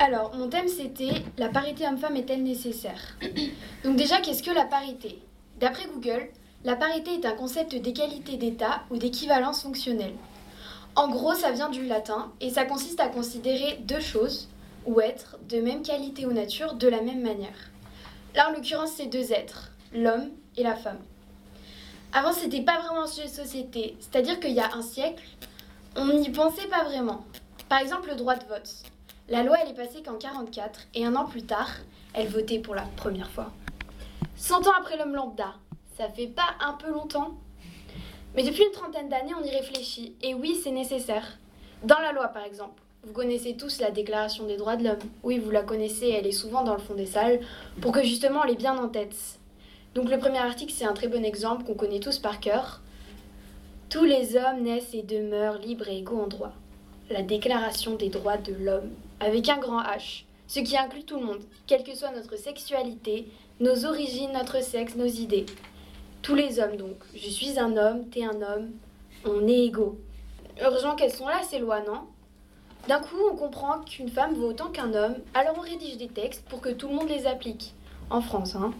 Alors, mon thème c'était la parité homme-femme est-elle nécessaire? Donc déjà, qu'est-ce que la parité? D'après Google, la parité est un concept d'égalité d'état ou d'équivalence fonctionnelle. En gros, ça vient du latin et ça consiste à considérer deux choses ou êtres de même qualité ou nature de la même manière. Là, en l'occurrence, c'est deux êtres, l'homme et la femme. Avant, c'était pas vraiment un sujet de société, c'est-à-dire qu'il y a un siècle, on n'y pensait pas vraiment. Par exemple, le droit de vote. La loi, elle est passée qu'en 44 et un an plus tard, elle votait pour la première fois. 100 ans après l'homme lambda, ça fait pas un peu longtemps Mais depuis une trentaine d'années, on y réfléchit. Et oui, c'est nécessaire. Dans la loi, par exemple. Vous connaissez tous la Déclaration des droits de l'homme. Oui, vous la connaissez, elle est souvent dans le fond des salles, pour que justement elle ait bien en tête. Donc le premier article, c'est un très bon exemple qu'on connaît tous par cœur. Tous les hommes naissent et demeurent libres et égaux en droit. La Déclaration des droits de l'homme, avec un grand H, ce qui inclut tout le monde, quelle que soit notre sexualité, nos origines, notre sexe, nos idées. Tous les hommes donc. Je suis un homme, t'es un homme, on est égaux. Heureusement qu'elles sont là, ces lois, non? D'un coup, on comprend qu'une femme vaut autant qu'un homme, alors on rédige des textes pour que tout le monde les applique. En France, hein.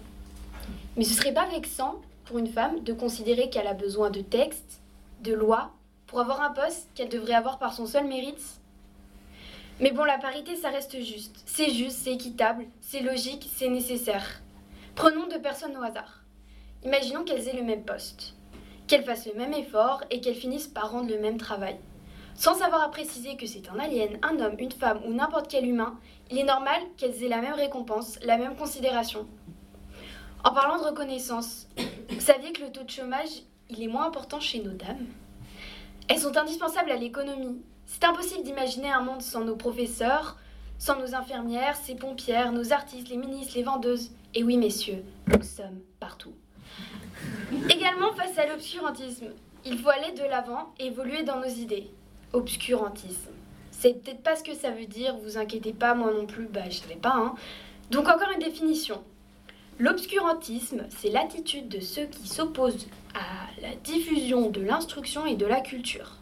Mais ce serait pas vexant pour une femme de considérer qu'elle a besoin de textes, de lois, pour avoir un poste qu'elle devrait avoir par son seul mérite Mais bon, la parité, ça reste juste. C'est juste, c'est équitable, c'est logique, c'est nécessaire. Prenons deux personnes au hasard. Imaginons qu'elles aient le même poste, qu'elles fassent le même effort et qu'elles finissent par rendre le même travail. Sans avoir à préciser que c'est un alien, un homme, une femme ou n'importe quel humain, il est normal qu'elles aient la même récompense, la même considération. En parlant de reconnaissance, vous saviez que le taux de chômage, il est moins important chez nos dames? Elles sont indispensables à l'économie. C'est impossible d'imaginer un monde sans nos professeurs, sans nos infirmières, ces pompières, nos artistes, les ministres, les vendeuses. Et oui, messieurs, nous sommes partout. Également face à l'obscurantisme, il faut aller de l'avant évoluer dans nos idées. Obscurantisme. C'est peut-être pas ce que ça veut dire, vous inquiétez pas, moi non plus, bah je savais pas. Hein. Donc encore une définition. L'obscurantisme, c'est l'attitude de ceux qui s'opposent à la diffusion de l'instruction et de la culture.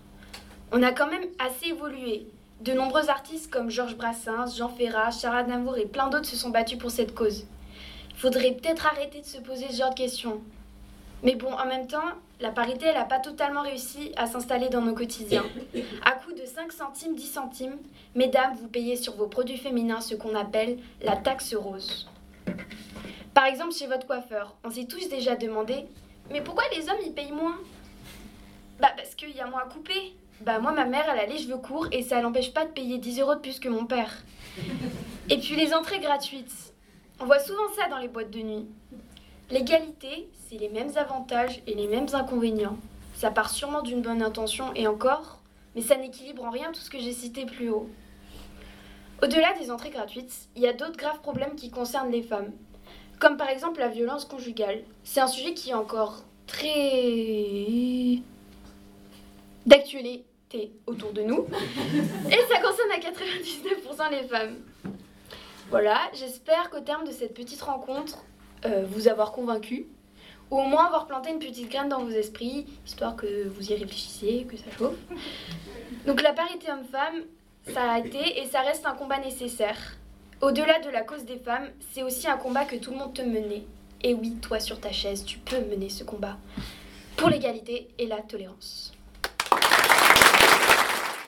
On a quand même assez évolué. De nombreux artistes comme Georges Brassens, Jean Ferrat, Charles Aznavour et plein d'autres se sont battus pour cette cause. Il faudrait peut-être arrêter de se poser ce genre de questions. Mais bon, en même temps, la parité, elle n'a pas totalement réussi à s'installer dans nos quotidiens. À coût de 5 centimes, 10 centimes, mesdames, vous payez sur vos produits féminins ce qu'on appelle la taxe rose. Par exemple, chez votre coiffeur, on s'est tous déjà demandé Mais pourquoi les hommes, ils payent moins? Bah, parce qu'il y a moins à couper. Bah, moi, ma mère, elle a les cheveux courts et ça l'empêche pas de payer 10 euros de plus que mon père. Et puis les entrées gratuites. On voit souvent ça dans les boîtes de nuit. L'égalité, c'est les mêmes avantages et les mêmes inconvénients. Ça part sûrement d'une bonne intention et encore, mais ça n'équilibre en rien tout ce que j'ai cité plus haut. Au-delà des entrées gratuites, il y a d'autres graves problèmes qui concernent les femmes, comme par exemple la violence conjugale. C'est un sujet qui est encore très d'actualité autour de nous, et ça concerne à 99% les femmes. Voilà, j'espère qu'au terme de cette petite rencontre, euh, vous avoir convaincu, ou au moins avoir planté une petite graine dans vos esprits, histoire que vous y réfléchissiez, que ça chauffe. Donc la parité homme-femme, ça a été et ça reste un combat nécessaire. Au-delà de la cause des femmes, c'est aussi un combat que tout le monde te menait. Et oui, toi sur ta chaise, tu peux mener ce combat pour l'égalité et la tolérance.